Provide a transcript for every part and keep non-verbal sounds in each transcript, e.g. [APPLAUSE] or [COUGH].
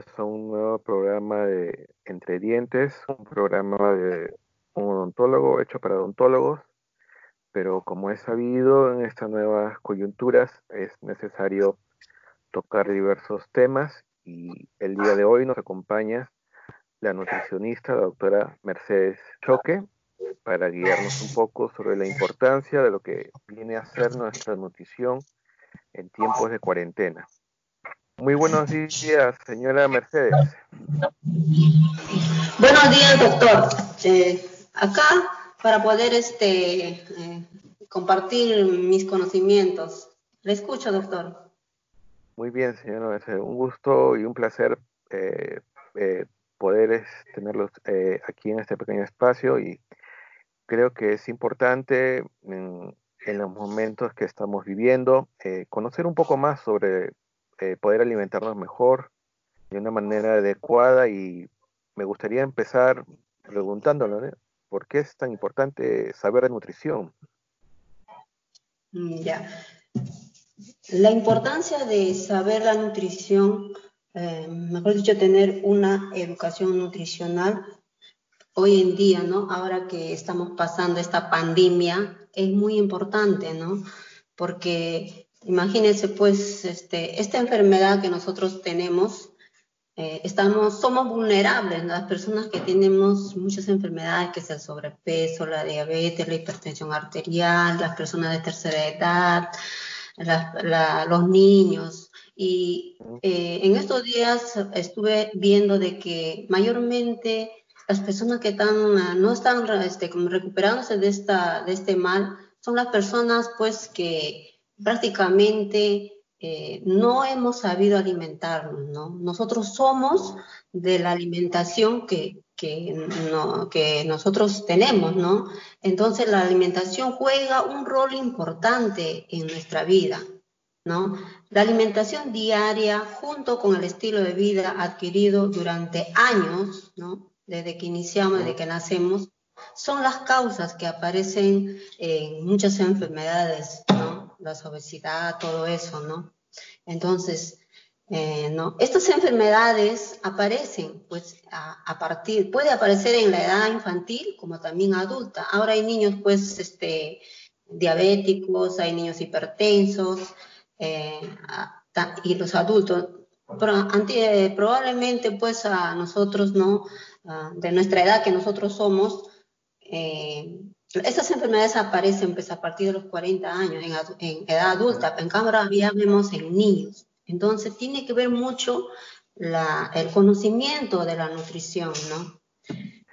Bienvenidos a un nuevo programa de Entre Dientes, un programa de un odontólogo hecho para odontólogos, pero como es sabido en estas nuevas coyunturas es necesario tocar diversos temas y el día de hoy nos acompaña la nutricionista, la doctora Mercedes Choque, para guiarnos un poco sobre la importancia de lo que viene a ser nuestra nutrición en tiempos de cuarentena. Muy buenos días, señora Mercedes. Buenos días, doctor. Eh, acá para poder este, eh, compartir mis conocimientos. Le escucho, doctor. Muy bien, señora Mercedes. Un gusto y un placer eh, poder tenerlos aquí en este pequeño espacio y creo que es importante en, en los momentos que estamos viviendo conocer un poco más sobre eh, poder alimentarnos mejor de una manera adecuada y me gustaría empezar preguntándole, ¿por qué es tan importante saber de nutrición? Mm, ya. La importancia de saber la nutrición, eh, mejor dicho, tener una educación nutricional hoy en día, ¿no? Ahora que estamos pasando esta pandemia, es muy importante, ¿no? Porque Imagínense, pues, este, esta enfermedad que nosotros tenemos, eh, estamos, somos vulnerables, las personas que tenemos muchas enfermedades, que es el sobrepeso, la diabetes, la hipertensión arterial, las personas de tercera edad, los niños. Y eh, en estos días estuve viendo de que mayormente las personas que están, no están este, recuperándose de, esta, de este mal son las personas pues que prácticamente eh, no hemos sabido alimentarnos, ¿no? Nosotros somos de la alimentación que, que, nosotros tenemos, ¿no? Entonces la alimentación juega un rol importante en nuestra vida, ¿no? La alimentación diaria junto con el estilo de vida adquirido durante años, ¿no? Desde que iniciamos, desde que nacemos, son las causas que aparecen en muchas enfermedades. La obesidad, todo eso, ¿no? Entonces, eh, ¿no? Estas enfermedades aparecen, pues, a, partir, puede aparecer en la edad infantil como también adulta. Ahora hay niños, pues, este, diabéticos, hay niños hipertensos, eh, y los adultos. Eh, probablemente, pues, a nosotros, ¿no? Ah, de nuestra edad que nosotros somos, esas enfermedades aparecen pues, a partir de los 40 años, en, edad adulta, en cambio ya vemos en niños. Entonces tiene que ver mucho el conocimiento de la nutrición, ¿no?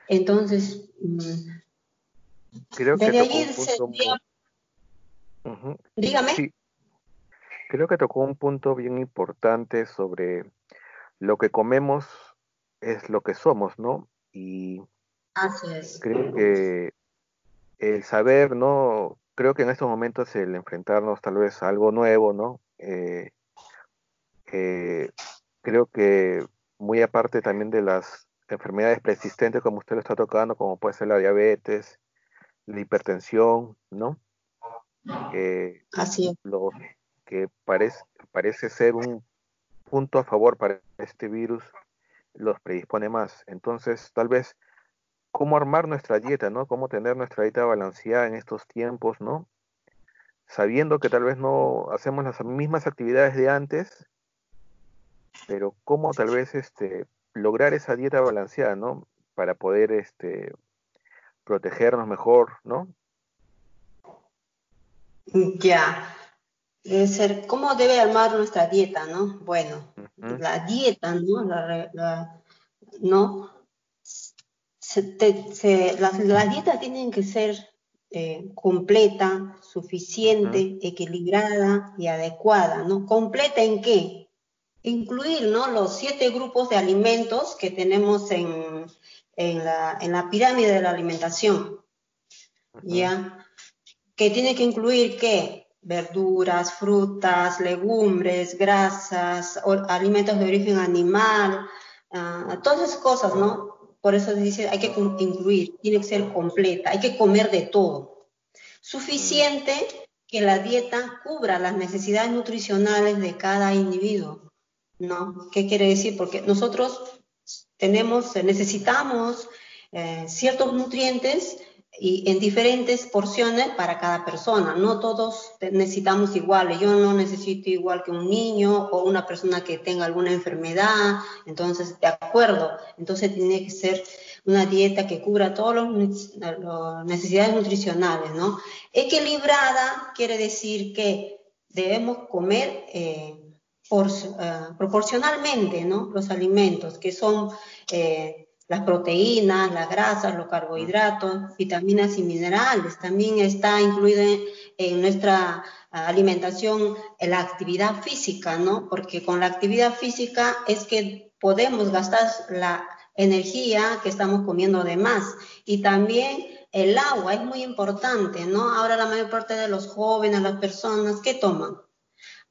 Entonces, mm, creo que Dígame. Creo que tocó un punto bien importante sobre lo que comemos es lo que somos, ¿no? Y Así es. creo que el saber, ¿no? Creo que en estos momentos el enfrentarnos tal vez a algo nuevo, ¿no? Eh, eh, creo que muy aparte también de las enfermedades persistentes como usted lo está tocando, como puede ser la diabetes, la hipertensión, ¿no? Así es. Lo que parece, parece ser un punto a favor para este virus los predispone más. Entonces, tal vez cómo armar nuestra dieta, ¿no? Cómo tener nuestra dieta balanceada en estos tiempos, ¿no? Sabiendo que tal vez no hacemos las mismas actividades de antes, pero cómo tal vez este lograr esa dieta balanceada, ¿no? Para poder este protegernos mejor, ¿no? Ya. Debe ser, ¿cómo debe armar nuestra dieta, no? Bueno, la dieta, ¿no? La, ¿no? Las, dietas tienen que ser eh, completa, suficiente, equilibrada y adecuada, ¿no? ¿Completa en qué? Incluir, ¿no? Los siete grupos de alimentos que tenemos en, en, la, en la, pirámide de la alimentación, ¿ya? Que tiene que incluir, ¿qué? Verduras, frutas, legumbres, grasas, alimentos de origen animal, uh, todas esas cosas, ¿no? Por eso dice, hay que incluir, tiene que ser completa, hay que comer de todo. Suficiente que la dieta cubra las necesidades nutricionales de cada individuo. ¿no? ¿Qué quiere decir? Porque nosotros tenemos, necesitamos eh, ciertos nutrientes y en diferentes porciones para cada persona. No todos necesitamos iguales. Yo no necesito igual que un niño o una persona que tenga alguna enfermedad. Entonces, de acuerdo. Entonces, tiene que ser una dieta que cubra todas las necesidades nutricionales, ¿no? Equilibrada quiere decir que debemos comer eh, por, eh, proporcionalmente, ¿no? Los alimentos, que son eh, las proteínas, las grasas, los carbohidratos, vitaminas y minerales. También está incluido en, nuestra alimentación la actividad física, ¿no? Porque con la actividad física es que podemos gastar la energía que estamos comiendo de más. Y también el agua es muy importante, ¿no? Ahora la mayor parte de los jóvenes, las personas, ¿qué toman?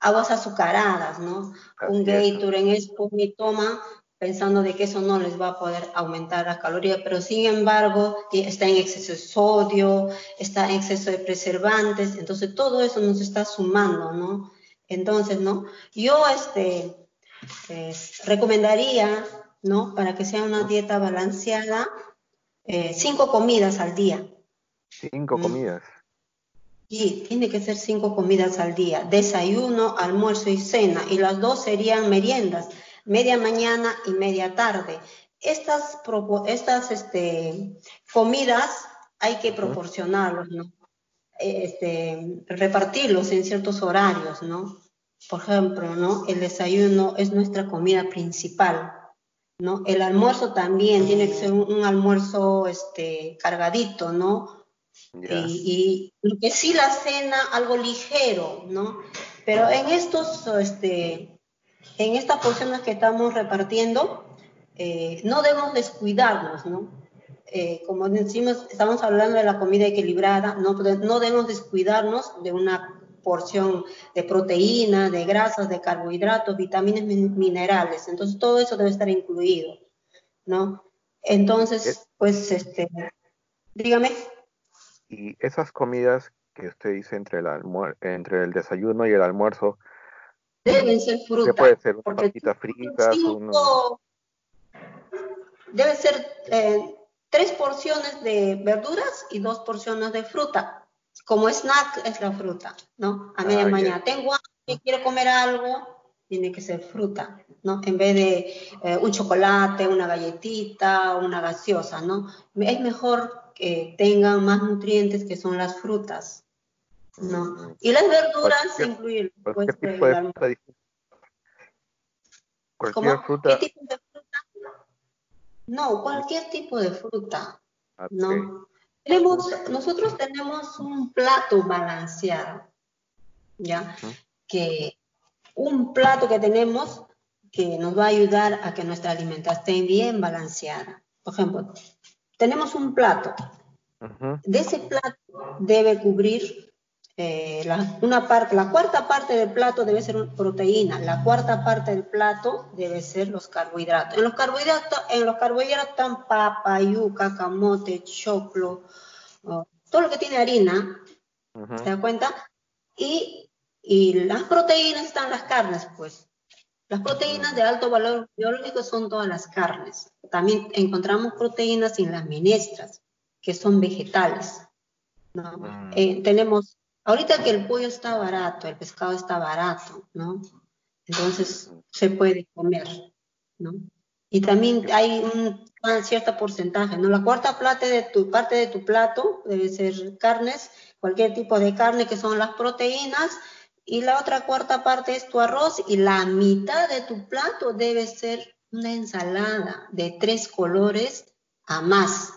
Aguas azucaradas, ¿no? Un Gatorade en esto y toma pensando de que eso no les va a poder aumentar la caloría, pero sin embargo está en exceso de sodio, está en exceso de preservantes, entonces todo eso nos está sumando, ¿no? Entonces, ¿no? Yo este, recomendaría ¿no? Para que sea una dieta balanceada, eh, cinco comidas al día. Cinco mm. comidas. Sí, tiene que ser cinco comidas al día, desayuno, almuerzo y cena, y las dos serían meriendas, media mañana y media tarde. Estas, estas este, comidas hay que proporcionarlos, ¿no? Este, repartirlos en ciertos horarios, ¿no? Por ejemplo, ¿no? El desayuno es nuestra comida principal, ¿no? El almuerzo también tiene que ser un, almuerzo este, cargadito, ¿no? Y, lo que sí la cena, algo ligero, ¿no? Pero en estos, este, en estas porciones que estamos repartiendo, eh, no debemos descuidarnos, ¿no? Eh, como decimos, estamos hablando de la comida equilibrada, no, no debemos descuidarnos de una porción de proteína, de grasas, de carbohidratos, vitaminas, minerales. Entonces, todo eso debe estar incluido, ¿no? Entonces, pues, este, dígame. Y esas comidas que usted dice entre el, entre el desayuno y el almuerzo, deben ser frutas. puede ser una papita frita, Debe ser eh, tres porciones de verduras y dos porciones de fruta como snack es la fruta, ¿no? A media ah, mañana. Tengo hambre, quiero comer algo, tiene que ser fruta, ¿no? En vez de eh, un chocolate, una galletita, una gaseosa, ¿no? Es mejor que tengan más nutrientes que son las frutas, ¿no? Y las verduras incluyen pues, ¿Qué tipo de fruta? ¿Cualquier fruta? ¿Qué tipo de fruta? No, cualquier tipo de fruta, ¿no? nosotros tenemos un plato balanceado, ¿ya? Que un plato que tenemos que nos va a ayudar a que nuestra alimentación esté bien balanceada. Por ejemplo, tenemos un plato. De ese plato debe cubrir eh, la, una parte, la cuarta parte del plato debe ser proteína, la cuarta parte del plato debe ser los carbohidratos. En los carbohidratos, en los carbohidratos están papa, yuca, camote, choclo, todo lo que tiene harina, ¿se da cuenta? Y, y las proteínas están las carnes, pues. Las proteínas de alto valor biológico son todas las carnes. También encontramos proteínas en las menestras, que son vegetales. ¿no? Mm. Eh, tenemos Ahorita que el pollo está barato, el pescado está barato, ¿no? Entonces se puede comer, ¿no? Y también hay un, cierto porcentaje, ¿no? La cuarta parte de tu, parte de tu plato debe ser carnes, cualquier tipo de carne que son las proteínas, y la otra cuarta parte es tu arroz, y la mitad de tu plato debe ser una ensalada de tres colores a más,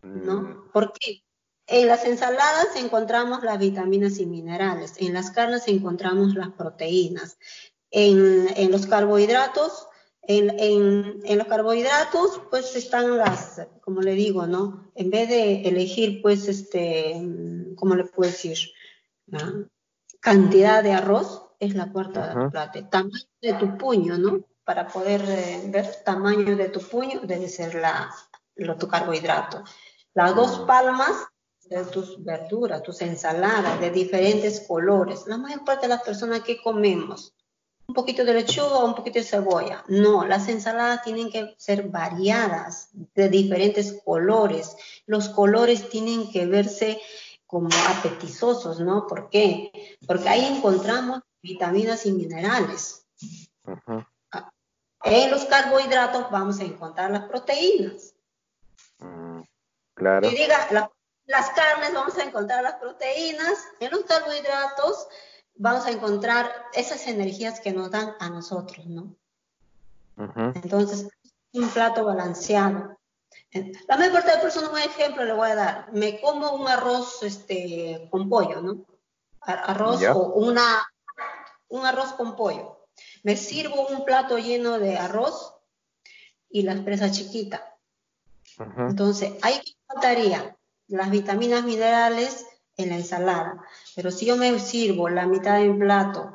¿no? Mm. ¿Por qué? En las ensaladas encontramos las vitaminas y minerales, en las carnes encontramos las proteínas, en, los carbohidratos, en, los carbohidratos pues están las, como le digo, ¿no? En vez de elegir pues este, ¿cómo le puedo decir? Cantidad de arroz es la cuarta plato, tamaño de tu puño, ¿no? Para poder eh, ver tamaño de tu puño debe ser la, lo, tu carbohidrato. Las dos palmas tus verduras, tus ensaladas de diferentes colores. La mayor parte de las personas que comemos un poquito de lechuga, un poquito de cebolla. No, las ensaladas tienen que ser variadas, de diferentes colores. Los colores tienen que verse como apetitosos, ¿no? ¿Por qué? Porque ahí encontramos vitaminas y minerales. En los carbohidratos vamos a encontrar las proteínas. Mm, claro. Y diga, las carnes vamos a encontrar las proteínas, en los carbohidratos vamos a encontrar esas energías que nos dan a nosotros, ¿no? Entonces, un plato balanceado. La mayor parte de personas, un ejemplo le voy a dar. Me como un arroz este, con pollo, ¿no? Arroz o una, un arroz con pollo. Me sirvo un plato lleno de arroz y la presa chiquita. Entonces, ahí faltaría las vitaminas minerales en la ensalada. Pero si yo me sirvo la mitad de un plato,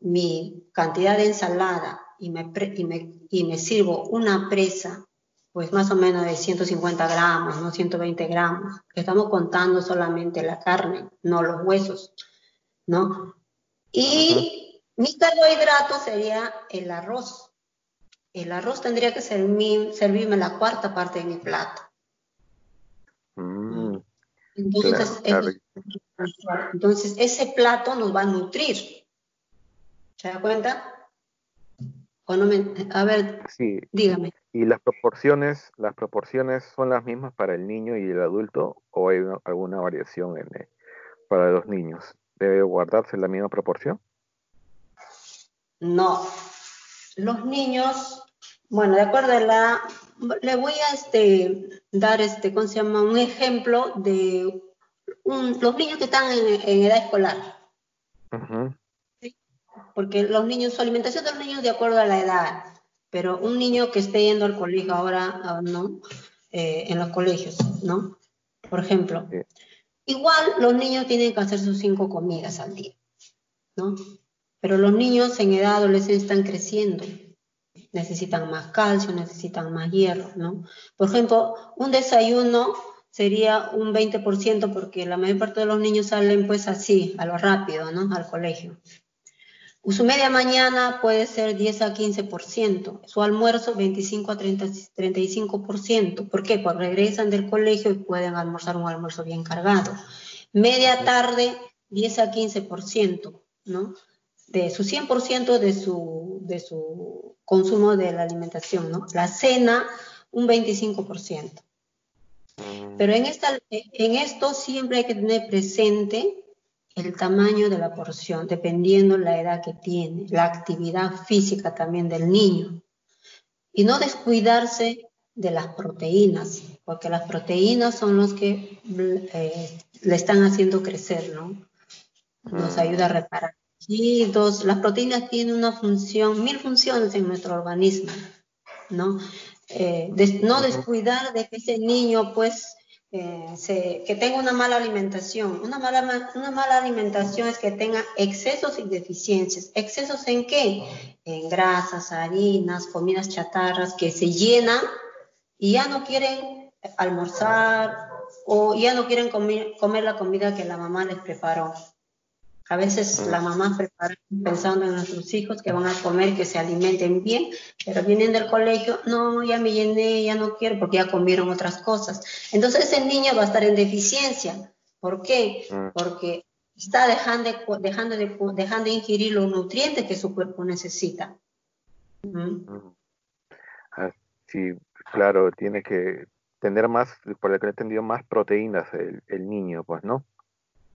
mi cantidad de ensalada y me, y me, y me sirvo una presa pues más o menos de 150 gramos, no 120 gramos, estamos contando solamente la carne, no los huesos, ¿no? Y mi carbohidrato sería el arroz. El arroz tendría que servirme la cuarta parte de mi plato. Entonces, entonces, ese plato nos va a nutrir. ¿Se da cuenta? a ver, sí. dígame. ¿Y las proporciones, las proporciones son las mismas para el niño y el adulto o hay alguna variación en, eh, para los niños? ¿Debe guardarse la misma proporción? No. Los niños, bueno, de acuerdo a la, le voy a este, dar este, ¿cómo se llama? Un ejemplo de los niños que están en, edad escolar. Porque los niños, su alimentación de los niños de acuerdo a la edad. Pero un niño que esté yendo al colegio ahora, ah, ¿no? Eh, en los colegios, ¿no? Por ejemplo, igual los niños tienen que hacer sus cinco comidas al día, ¿no? Pero los niños en edad adolescente están creciendo, necesitan más calcio, necesitan más hierro, ¿no? Por ejemplo, un desayuno sería un 20% porque la mayor parte de los niños salen pues así, a lo rápido, ¿no? Al colegio. Su media mañana puede ser 10 a 15%, su almuerzo 25 a 30, 35%. ¿Por qué? Porque regresan del colegio y pueden almorzar un almuerzo bien cargado. Media tarde 10 a 15%, ¿no? De su 100% de su, de su consumo de la alimentación, ¿no? La cena un 25%. Mm. Pero en, esta, en esto siempre hay que tener presente el tamaño de la porción, dependiendo la edad que tiene, la actividad física también del niño. Y no descuidarse de las proteínas, porque las proteínas son los que eh, le están haciendo crecer, ¿no? Nos ayuda a reparar tejidos. Las proteínas tienen una función, mil funciones en nuestro organismo, ¿no? Eh, no descuidar de que ese niño, pues, eh, que tenga una mala alimentación. Una mala, una mala alimentación es que tenga excesos y deficiencias. ¿Excesos en qué? En grasas, harinas, comidas chatarras que se llenan y ya no quieren almorzar o ya no quieren comer, comer la comida que la mamá les preparó. A veces la mamá prepara pensando en nuestros hijos que van a comer, que se alimenten bien, pero vienen del colegio, no, ya me llené, ya no quiero, porque ya comieron otras cosas. Entonces ese niño va a estar en deficiencia. ¿Por qué? Mm. Porque está dejando, dejando, de, dejando de ingerir los nutrientes que su cuerpo necesita. ¿Mm? Mm. Ah, sí, claro, tiene que tener más, por lo que he entendido, más proteínas el, el niño, pues, ¿no?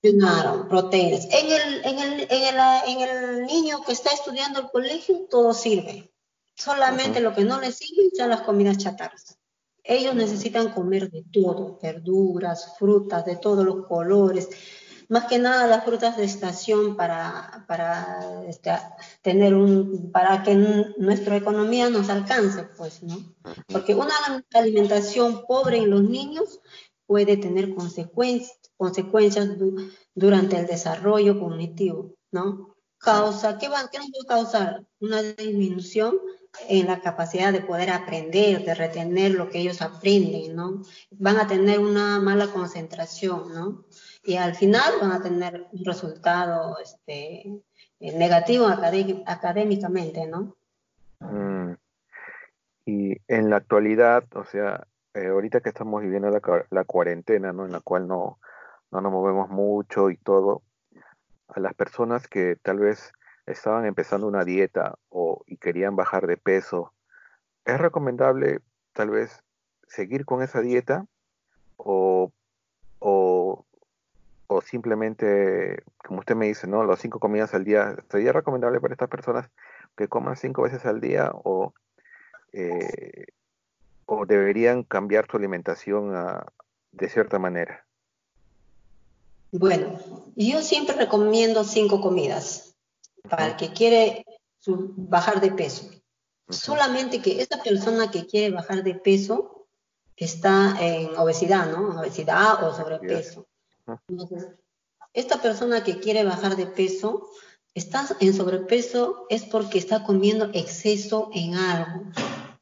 Claro, proteínas. En el, en, el, en, el, en el niño que está estudiando el colegio, todo sirve. Solamente lo que no les sirve son las comidas chatarras. Ellos necesitan comer de todo, verduras, frutas, de todos los colores. Más que nada las frutas de estación para, para este, tener un, para que nuestra economía nos alcance, pues, ¿no? Porque una alimentación pobre en los niños puede tener consecuencias consecuencias durante el desarrollo cognitivo, ¿no? Causa, ¿qué, va, ¿qué nos va a causar? Una disminución en la capacidad de poder aprender, de retener lo que ellos aprenden, ¿no? Van a tener una mala concentración, ¿no? Y al final van a tener un resultado este, eh, negativo académicamente, ¿no? Mm. Y en la actualidad, o sea, eh, ahorita que estamos viviendo la, cuarentena, ¿no? En la cual no, no nos movemos mucho y todo, a las personas que tal vez estaban empezando una dieta o y querían bajar de peso, ¿es recomendable tal vez seguir con esa dieta o, o, o simplemente, como usted me dice, ¿no? Los cinco comidas al día, ¿sería recomendable para estas personas que coman cinco veces al día o, eh, o deberían cambiar su alimentación de cierta manera? Bueno, yo siempre recomiendo cinco comidas para el que quiere bajar de peso. Solamente que esta persona que quiere bajar de peso está en obesidad, ¿no? Obesidad o sobrepeso. Entonces, esta persona que quiere bajar de peso está en sobrepeso es porque está comiendo exceso en algo.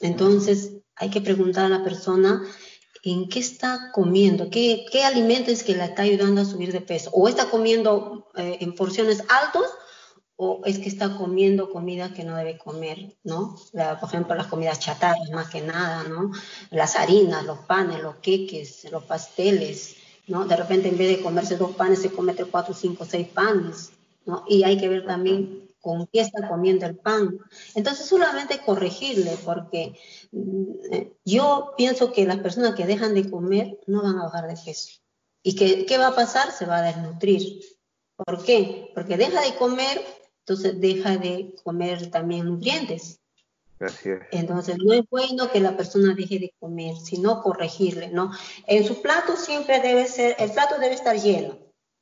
Entonces, hay que preguntar a la persona en qué está comiendo, qué, qué alimento es que la está ayudando a subir de peso. O está comiendo eh, en porciones altas o es que está comiendo comida que no debe comer, ¿no? por ejemplo, las comidas chatarras más que nada, ¿no? Las harinas, los panes, los queques, los pasteles, ¿no? De repente en vez de comerse dos panes se comete cuatro, cinco, seis panes, ¿no? Y hay que ver también con qué está comiendo el pan. Entonces solamente corregirle, porque mm, yo pienso que las personas que dejan de comer no van a bajar de peso. ¿Y que, qué va a pasar? Se va a desnutrir. ¿Por qué? Porque deja de comer, entonces deja de comer también nutrientes. Entonces no es bueno que la persona deje de comer, sino corregirle, ¿no? En su plato siempre debe ser, el plato debe estar lleno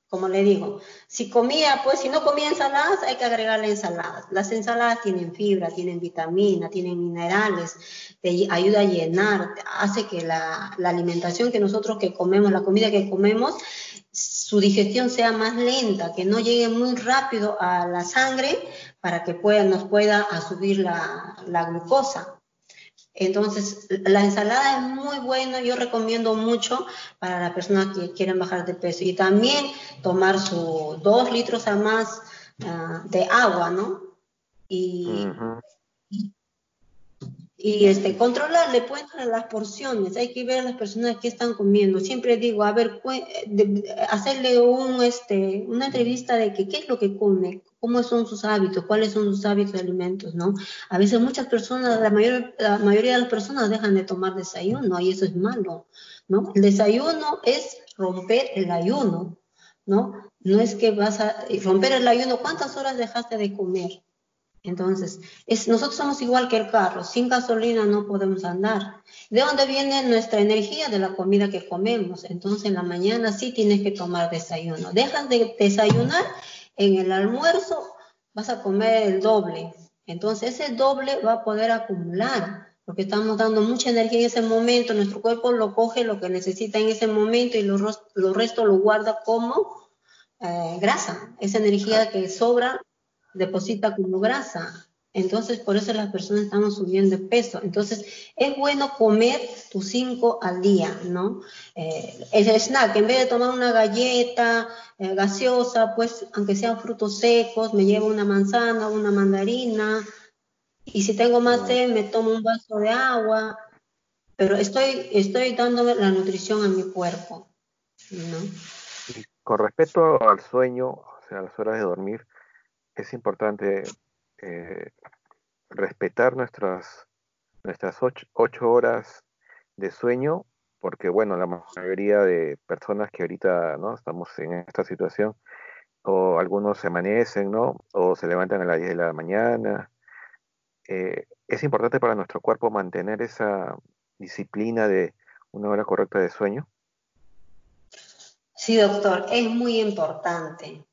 como le digo, si comía, pues si no comía ensaladas, hay que agregarle ensaladas. Las ensaladas tienen fibra, tienen vitamina, tienen minerales, te ayuda a llenar, hace que la, alimentación que nosotros que comemos, la comida que comemos, su digestión sea más lenta, que no llegue muy rápido a la sangre para que pueda, nos pueda subir la, la glucosa. Entonces, la ensalada es muy buena, yo recomiendo mucho para las personas que quieren bajar de peso. Y también tomar sus dos litros a más ah, de agua, ¿no? Y, este, controlarle pues las porciones, hay que ver a las personas que están comiendo. Siempre digo, a ver, hacerle un, este, una entrevista de que, qué es lo que come, cómo son sus hábitos, cuáles son sus hábitos de alimentos, ¿no? A veces muchas personas, la, mayor, la mayoría de las personas dejan de tomar desayuno y eso es malo, ¿no? El desayuno es romper el ayuno, ¿no? No es que vas a romper el ayuno, ¿cuántas horas dejaste de comer? Entonces, es, nosotros somos igual que el carro, sin gasolina no podemos andar. ¿De dónde viene nuestra energía? De la comida que comemos. Entonces, en la mañana sí tienes que tomar desayuno. Dejas de desayunar, en el almuerzo vas a comer el doble. Entonces, ese doble va a poder acumular, porque estamos dando mucha energía en ese momento. Nuestro cuerpo lo coge lo que necesita en ese momento y lo, lo resto lo guarda como eh, grasa. Esa energía que sobra deposita como grasa. Entonces, por eso las personas estamos subiendo de peso. Entonces, es bueno comer tus cinco al día, ¿no? Eh, el snack, en vez de tomar una galleta eh, gaseosa, pues, aunque sean frutos secos, me llevo una manzana, una mandarina, y si tengo sed, me tomo un vaso de agua, pero estoy, estoy la nutrición a mi cuerpo, ¿no? Con respecto al sueño, o sea, las horas de dormir, es importante eh, respetar nuestras, nuestras ocho, horas de sueño, porque bueno, la mayoría de personas que ahorita no estamos en esta situación, o algunos se amanecen, ¿no? O se levantan a las 10 de la mañana. Eh, es importante para nuestro cuerpo mantener esa disciplina de una hora correcta de sueño. Sí, doctor, es muy importante.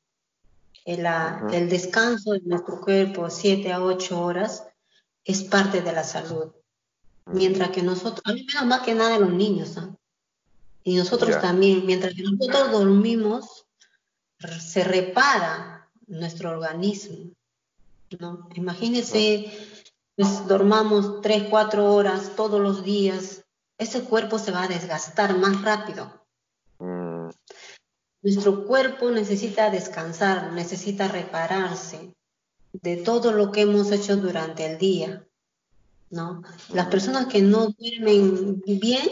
El, descanso de nuestro cuerpo, 7 a 8 horas, es parte de la salud. Mientras que nosotros, a mí menos más que nada los niños, ¿ah? y nosotros también, mientras que nosotros dormimos, se repara nuestro organismo. ¿no? Imagínense, pues dormamos 3, 4 horas todos los días, ese cuerpo se va a desgastar más rápido. Nuestro cuerpo necesita descansar, necesita repararse. de todo lo que hemos hecho durante el día, ¿no? Las personas que no duermen bien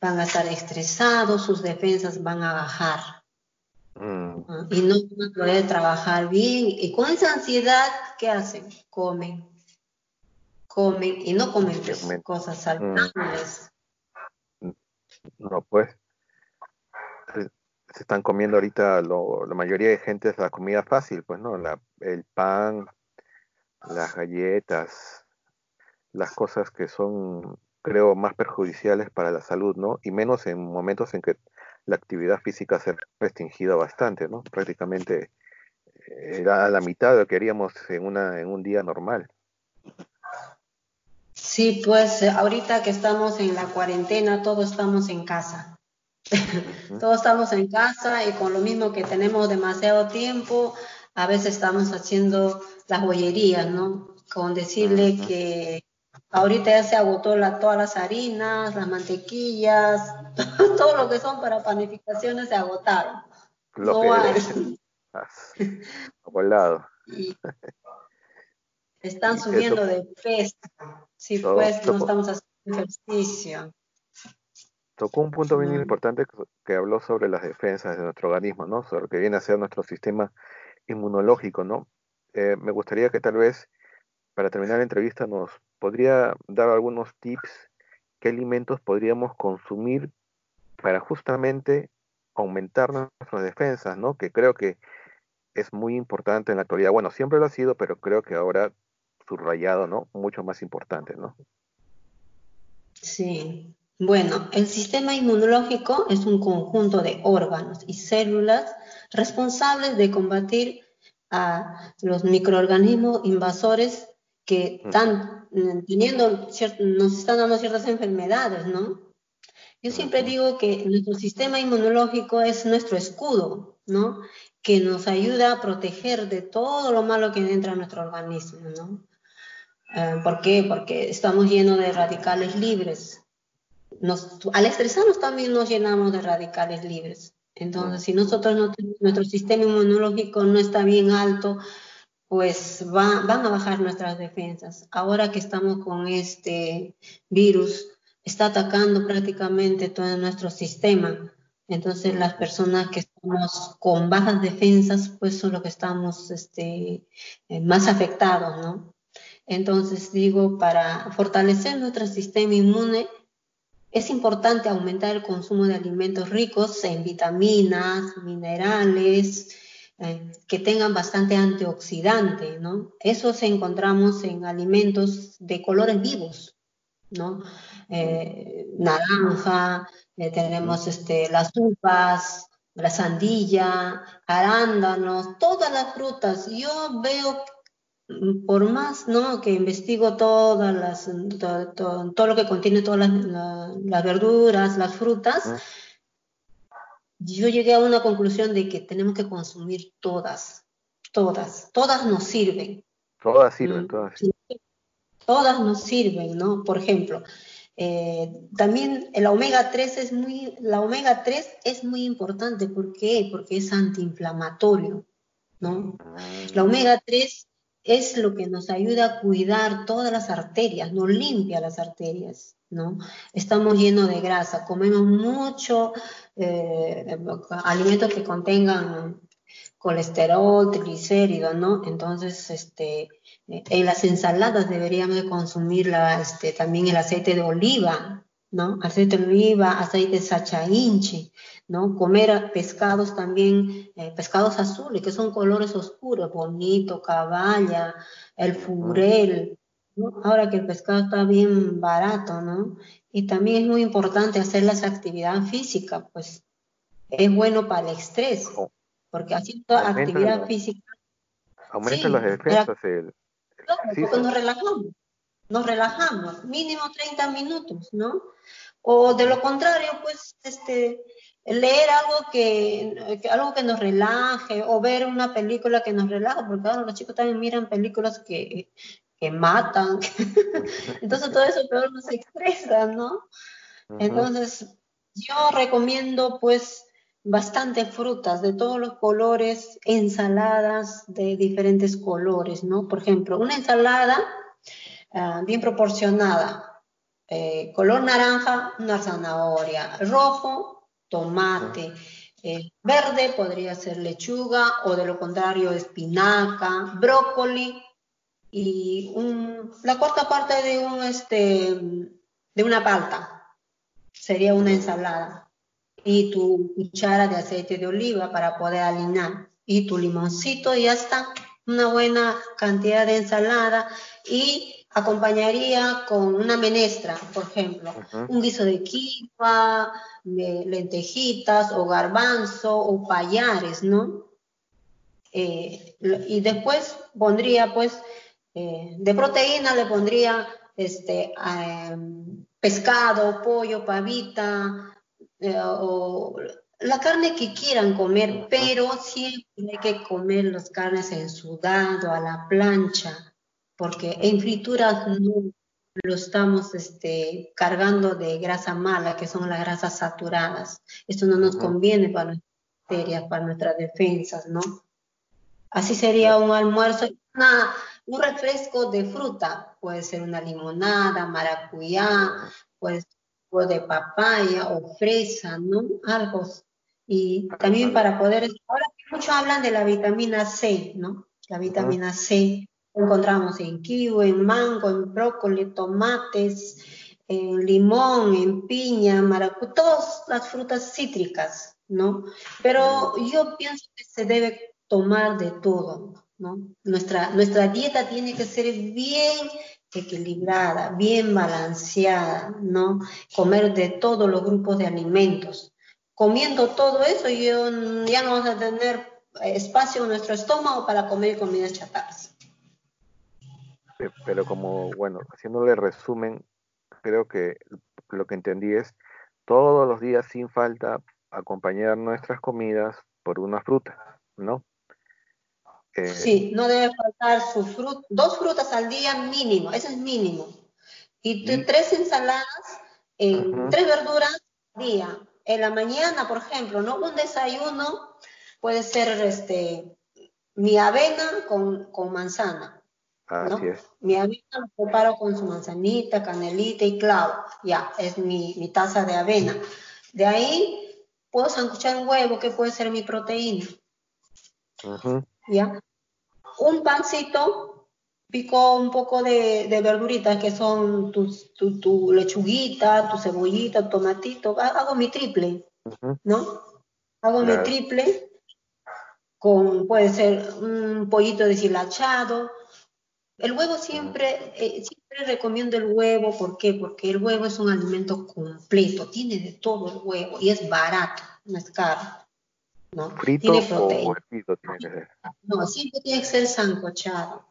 van a estar estresados, sus defensas van a bajar. Mm. Y no van a poder trabajar bien. Y con esa ansiedad, ¿qué hacen? Comen. Comen y no comen cosas mm. saludables. No, pues se están comiendo ahorita la mayoría de gente es la comida fácil, pues no, la, el pan, las galletas, las cosas que son, creo, más perjudiciales para la salud, ¿no? Y menos en momentos en que la actividad física se ha restringido bastante, ¿no? Prácticamente eh, era la mitad de lo que haríamos en, una, en un día normal. Sí, pues ahorita que estamos en la cuarentena, todos estamos en casa. Todos estamos en casa y con lo mismo que tenemos demasiado tiempo, a veces estamos haciendo las bollerías, ¿no? Con decirle que ahorita ya se agotó la, todas las harinas, las mantequillas, [LAUGHS] todo lo que son para panificaciones se agotaron. Lo no hay. [LAUGHS] lado. [LAUGHS] están subiendo de peso. Sí, pues no estamos haciendo ejercicio tocó un punto bien importante que, habló sobre las defensas de nuestro organismo, ¿no? Sobre lo que viene a ser nuestro sistema inmunológico, ¿no? Eh, me gustaría que tal vez, para terminar la entrevista, nos podría dar algunos tips, qué alimentos podríamos consumir para justamente aumentar nuestras defensas, ¿no? Que creo que es muy importante en la actualidad. Bueno, siempre lo ha sido, pero creo que ahora subrayado, ¿no? Mucho más importante, ¿no? Sí, bueno, el sistema inmunológico es un conjunto de órganos y células responsables de combatir a los microorganismos invasores que mm. están mm, teniendo, nos están dando ciertas enfermedades, ¿no? Yo siempre digo que nuestro sistema inmunológico es nuestro escudo, ¿no? Que nos ayuda a proteger de todo lo malo que entra en nuestro organismo, ¿no? Eh, ¿Por qué? Porque estamos llenos de radicales libres, al estresarnos también nos llenamos de radicales libres. Entonces, si nosotros no, nuestro sistema inmunológico no está bien alto, pues van a bajar nuestras defensas. Ahora que estamos con este virus, está atacando prácticamente todo nuestro sistema. Entonces, las personas que estamos con bajas defensas, pues son los que estamos este, eh, más afectados, ¿no? Entonces, digo, para fortalecer nuestro sistema inmune, es importante aumentar el consumo de alimentos ricos en vitaminas, minerales, eh, que tengan bastante antioxidante, ¿no? Eso se encontramos en alimentos de colores vivos, ¿no? Eh, naranja, eh, tenemos este, las uvas, la sandilla, arándanos, todas las frutas. Yo veo por más ¿no? que investigo todas las, todo, lo que contiene todas las, verduras, las frutas, yo llegué a una conclusión de que tenemos que consumir todas, todas, todas nos sirven. Todas sirven, mm, todas. Todas nos sirven, ¿no? Por ejemplo, eh, también el omega 3 es muy, la omega 3 es muy importante, ¿por qué? Porque es antiinflamatorio, ¿no? La omega 3 es lo que nos ayuda a cuidar todas las arterias, nos limpia las arterias, ¿no? Estamos llenos de grasa, comemos mucho eh, alimentos que contengan colesterol, triglicéridos, ¿no? Entonces, este, en las ensaladas deberíamos de consumir la, este, también el aceite de oliva, ¿no? Aceite de oliva, aceite de sacha inchi, ¿no? Comer pescados también, eh, pescados azules, que son colores oscuros, bonito, caballa, el furel, ¿no? Ahora que el pescado está bien barato, ¿no? Y también es muy importante hacer las actividad física, pues es bueno para el estrés, porque haciendo actividad física... Aumenta las defensas. El, porque nos relajamos, nos relajamos, mínimo 30 minutos, ¿no? O de lo contrario, pues, este, leer algo que, algo que nos relaje o ver una película que nos relaje, porque ahora los chicos también miran películas que, que matan. [LAUGHS] Entonces todo eso peor nos expresa, ¿no? Entonces yo recomiendo pues bastante frutas de todos los colores, ensaladas de diferentes colores, ¿no? Por ejemplo, una ensalada ah, bien proporcionada, eh, color naranja, una zanahoria, rojo, tomate, eh, verde podría ser lechuga o de lo contrario espinaca, brócoli y la cuarta parte de un este de una palta sería una ensalada. Y tu cuchara de aceite de oliva para poder alinear y tu limoncito y ya está. Una buena cantidad de ensalada y acompañaría con una menestra, por ejemplo, un guiso de quifa, de lentejitas o garbanzo o payares, ¿no? Eh, y después pondría, pues, eh, de proteína le pondría este, em, pescado, pollo, pavita, eh, o la carne que quieran comer, pero siempre hay que comer las carnes en sudado, a la plancha, porque en frituras no lo estamos este, cargando de grasa mala, que son las grasas saturadas. Esto no nos conviene para nuestras bacterias, para nuestras defensas, ¿no? Así sería un almuerzo, un refresco de fruta, puede ser una limonada, maracuyá, pues o de papaya o fresa, ¿no? Algo. Y también para poder, ahora muchos hablan de la vitamina C, ¿no? La vitamina C encontramos en kiwi, en mango, en brócoli, tomates, en limón, en piña, maracuyá, todas las frutas cítricas, ¿no? Pero yo pienso que se debe tomar de todo, ¿no? Nuestra, nuestra dieta tiene que ser bien equilibrada, bien balanceada, ¿no? Comer de todos los grupos de alimentos. Comiendo todo eso, yo, ya no vamos a tener espacio en nuestro estómago para comer comidas chatarras. Pero como, bueno, haciéndole resumen, creo que lo que entendí es todos los días sin falta acompañar nuestras comidas por una fruta, ¿no? Eh, sí, no debe faltar su fruta, dos frutas al día mínimo, eso es mínimo. Y tres ensaladas, tres verduras al día. En la mañana, por ejemplo, ¿no? Un desayuno puede ser este mi avena con, con manzana. Así es. Mi avena lo preparo con su manzanita, canelita y clavo. Ya, es mi, mi taza de avena. De ahí puedo sancochar un huevo, que puede ser mi proteína. ¿Ya? Un pancito, pico un poco de, verduritas que son tu, lechuguita, tu cebollita, tomatito, hago mi triple, ¿no? Hago mi triple con, puede ser un pollito deshilachado. El huevo siempre, eh, siempre recomiendo el huevo, ¿por qué? Porque el huevo es un alimento completo, tiene de todo el huevo y es barato, no es caro. ¿no? ¿Frito tiene proteína. o frito tiene que ser? No, siempre tiene que ser sancochado.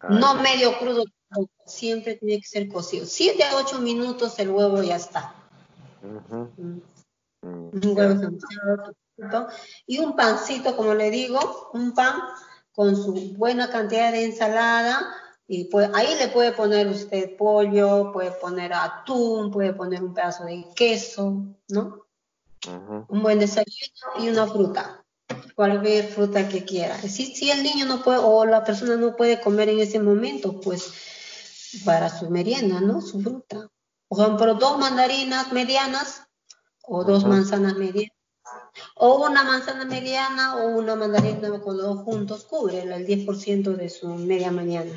Ah, no medio crudo, siempre tiene que ser cocido. Siete a ocho minutos el huevo ya está. Mm. Mm, un huevo sancochado y un pancito, como le digo, un pan con su buena cantidad de ensalada y pues ahí le puede poner usted pollo, puede poner atún, puede poner un pedazo de queso, ¿no? un buen desayuno y una fruta, cualquier fruta que quiera. Si, si el niño no puede o la persona no puede comer en ese momento, pues para su merienda, ¿no? Su fruta. Por ejemplo, dos mandarinas medianas o dos manzanas medianas. O una manzana mediana o una mandarina con dos juntos cubre el 10% de su media mañana.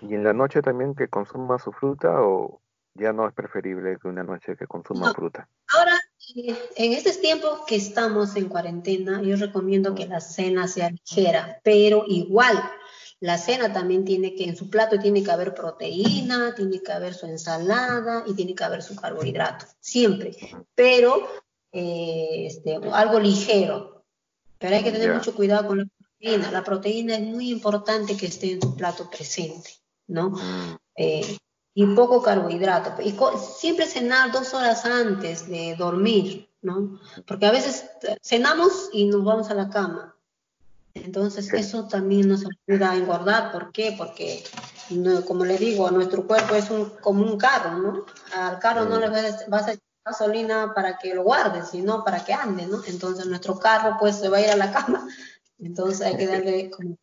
¿Y en la noche también que consuma su fruta o ya no es preferible que una noche que consuma fruta? Ahora en estos tiempos que estamos en cuarentena, yo recomiendo que la cena sea ligera, pero igual, la cena también tiene que, en su plato tiene que haber proteína, tiene que haber su ensalada y tiene que haber su carbohidrato, siempre, pero eh, este, algo ligero. Pero hay que tener mucho cuidado con la proteína. La proteína es muy importante que esté en su plato presente, ¿no? Mm. Eh, y poco carbohidrato. Y siempre cenar dos horas antes de dormir, ¿no? Porque a veces cenamos y nos vamos a la cama. Entonces eso también nos ayuda a engordar. ¿Por qué? Porque, como le digo, nuestro cuerpo es un, como un carro, ¿no? Al carro no le vas a echar gasolina para que lo guardes, sino para que ande, ¿no? Entonces nuestro carro pues se va a ir a la cama, entonces hay que darle como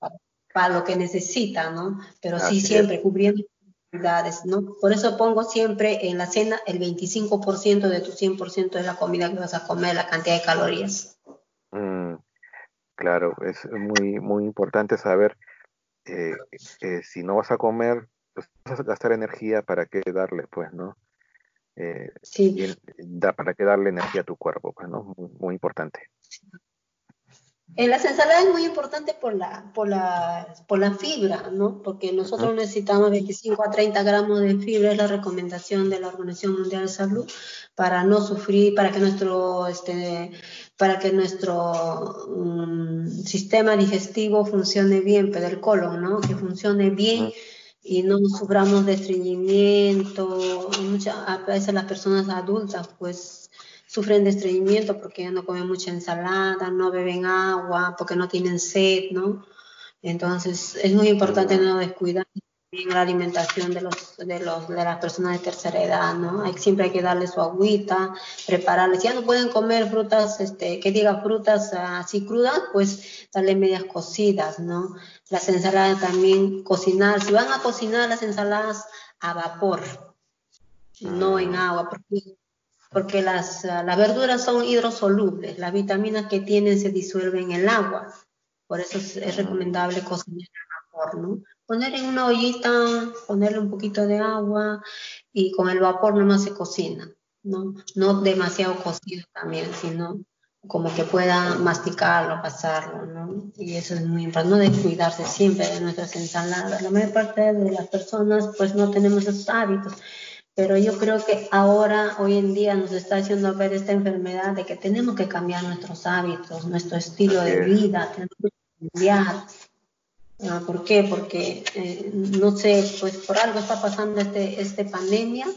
para, lo que necesita, ¿no? Pero sí siempre cubriendo necesidades, ¿no? Por eso pongo siempre en la cena el 25% de tu 100% de la comida que vas a comer, la cantidad de calorías. Mm, claro, es muy, muy importante saber eh, que si no vas a comer, pues vas a gastar energía para qué darle, pues, ¿no? Eh, sí. da, para que darle energía a tu cuerpo, pues, ¿no? Muy, importante. En las ensaladas es muy importante por la, por la, por la fibra, ¿no? Porque nosotros necesitamos 25 a 30 gramos de fibra, es la recomendación de la Organización Mundial de Salud, para no sufrir, para que nuestro, este, para que nuestro um, sistema digestivo funcione bien, pero el colon, ¿no? Que funcione bien y no suframos de estreñimiento. Muchas, a veces las personas adultas pues sufren de estreñimiento porque ya no comen mucha ensalada, no beben agua, porque no tienen sed, ¿no? Entonces es muy importante no descuidar la alimentación de, los, de, los, de las personas de tercera edad, ¿no? Hay, siempre hay que darles su agüita, prepararles. Si ya no pueden comer frutas, este, que diga frutas así crudas, pues darle medias cocidas, ¿no? Las ensaladas también cocinar. Si van a cocinar las ensaladas a vapor, no en ah. agua, porque, porque las, las verduras son hidrosolubles, las vitaminas que tienen se disuelven en el agua. Por eso es, es recomendable cocinar a vapor, ¿no? Poner en una ollita, ponerle un poquito de agua y con el vapor nomás se cocina, ¿no? No demasiado cocido también, sino como que pueda masticarlo, pasarlo, ¿no? Y eso es muy importante, no descuidarse siempre de nuestras ensaladas. La mayor parte de las personas pues no tenemos esos hábitos, pero yo creo que ahora, hoy en día, nos está haciendo ver esta enfermedad de que tenemos que cambiar nuestros hábitos, nuestro estilo de vida, tenemos que cambiar ¿Por qué? Porque, eh, no sé, pues por algo está pasando este, este pandemia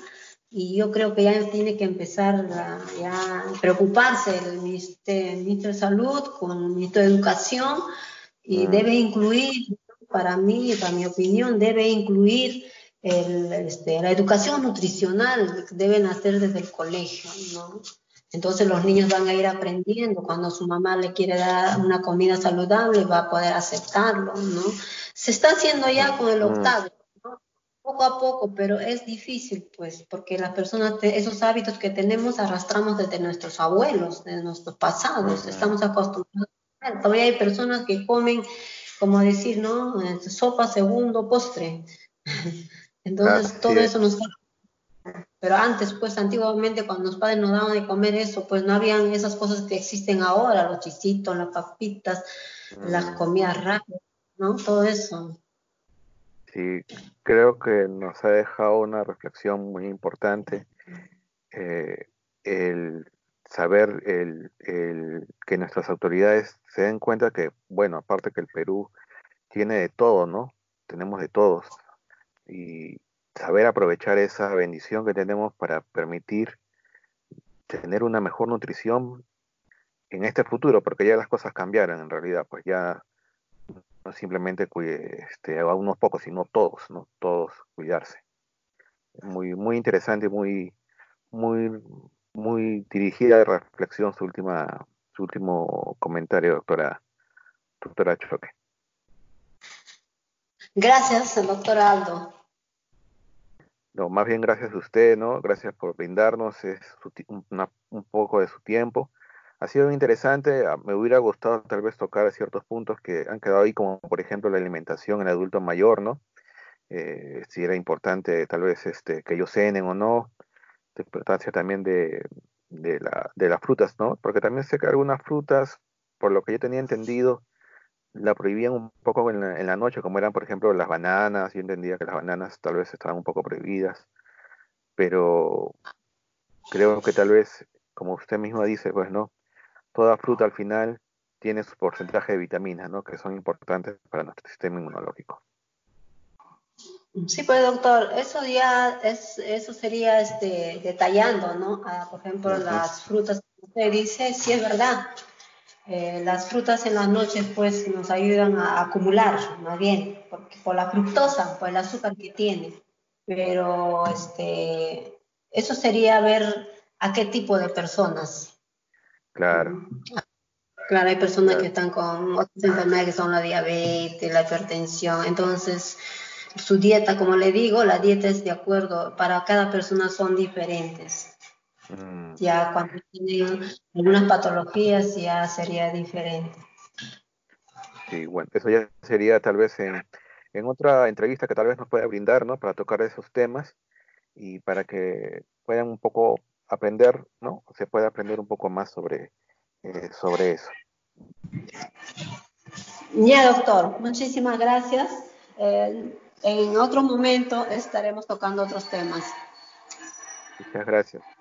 y yo creo que ya tiene que empezar a ya preocuparse el ministro, de Salud con el ministro de Educación y ah. debe incluir, para mí, para mi opinión, debe incluir el, este, la educación nutricional que deben hacer desde el colegio, ¿no? Entonces los niños van a ir aprendiendo, cuando su mamá le quiere dar una comida saludable va a poder aceptarlo, ¿no? Se está haciendo ya con el octavo, ¿no? Poco a poco, pero es difícil, pues, porque las personas, esos hábitos que tenemos arrastramos desde nuestros abuelos, desde nuestros pasados, estamos acostumbrados. Todavía hay personas que comen, como decir, ¿no? Sopa, segundo, postre. [LAUGHS] Entonces, todo eso nos pero antes, pues antiguamente cuando los padres nos daban de comer eso, pues no habían esas cosas que existen ahora, los chisitos, las papitas, las mm. comidas rápidas, ¿no? Todo eso. Sí, creo que nos ha dejado una reflexión muy importante eh, el saber el, el, que nuestras autoridades se den cuenta que, bueno, aparte que el Perú tiene de todo, ¿no? Tenemos de todos. Y, saber aprovechar esa bendición que tenemos para permitir tener una mejor nutrición en este futuro, porque ya las cosas cambiaron en realidad, pues ya no simplemente este, a unos pocos, sino todos, ¿no? Todos cuidarse. Muy, muy interesante, muy, muy, muy dirigida de reflexión su última, su último comentario, doctora, doctora Choque. Gracias, doctor Aldo. No, más bien gracias a usted, ¿no? Gracias por brindarnos un poco de su tiempo. Ha sido interesante, ah, me hubiera gustado tal vez tocar ciertos puntos que han quedado ahí, como por ejemplo la alimentación en adulto mayor, ¿no? Eh, si era importante tal vez este, que ellos cenen o no, la importancia también de, de, la, de las frutas, ¿no? Porque también sé que algunas frutas, por lo que yo tenía entendido, la prohibían un poco en la, noche, como eran, por ejemplo, las bananas. Yo entendía que las bananas tal vez estaban un poco prohibidas, pero creo que tal vez, como usted mismo dice, pues no, toda fruta al final tiene su porcentaje de vitaminas, ¿no? Que son importantes para nuestro sistema inmunológico. Sí, pues doctor, eso ya es, eso sería este detallando, ¿no? Ah, por ejemplo, las frutas que usted dice, sí es verdad, eh, las frutas en las noches pues nos ayudan a acumular, más bien, porque, por la fructosa, por el azúcar que tiene. Pero este, eso sería ver a qué tipo de personas. Claro. Claro, hay personas que están con otras enfermedades que son la diabetes, la hipertensión. Entonces, su dieta, como le digo, la dieta es de acuerdo, para cada persona son diferentes. Mm. Ya cuando tienen algunas patologías ya sería diferente. Sí, bueno, eso ya sería tal vez en, en otra entrevista que tal vez nos pueda brindar, ¿no? Para tocar esos temas y para que puedan un poco aprender, ¿no? Se puede aprender un poco más sobre, eh, sobre eso. Ya, doctor, muchísimas gracias. Eh, en otro momento estaremos tocando otros temas. Muchas gracias.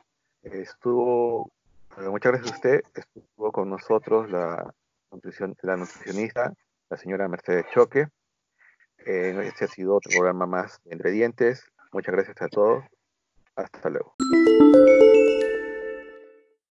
Estuvo, eh, muchas gracias a usted, estuvo con nosotros la, la nutricionista, la señora Mercedes Choque. este ha sido otro programa más de ingredientes. Muchas gracias a todos. Hasta luego.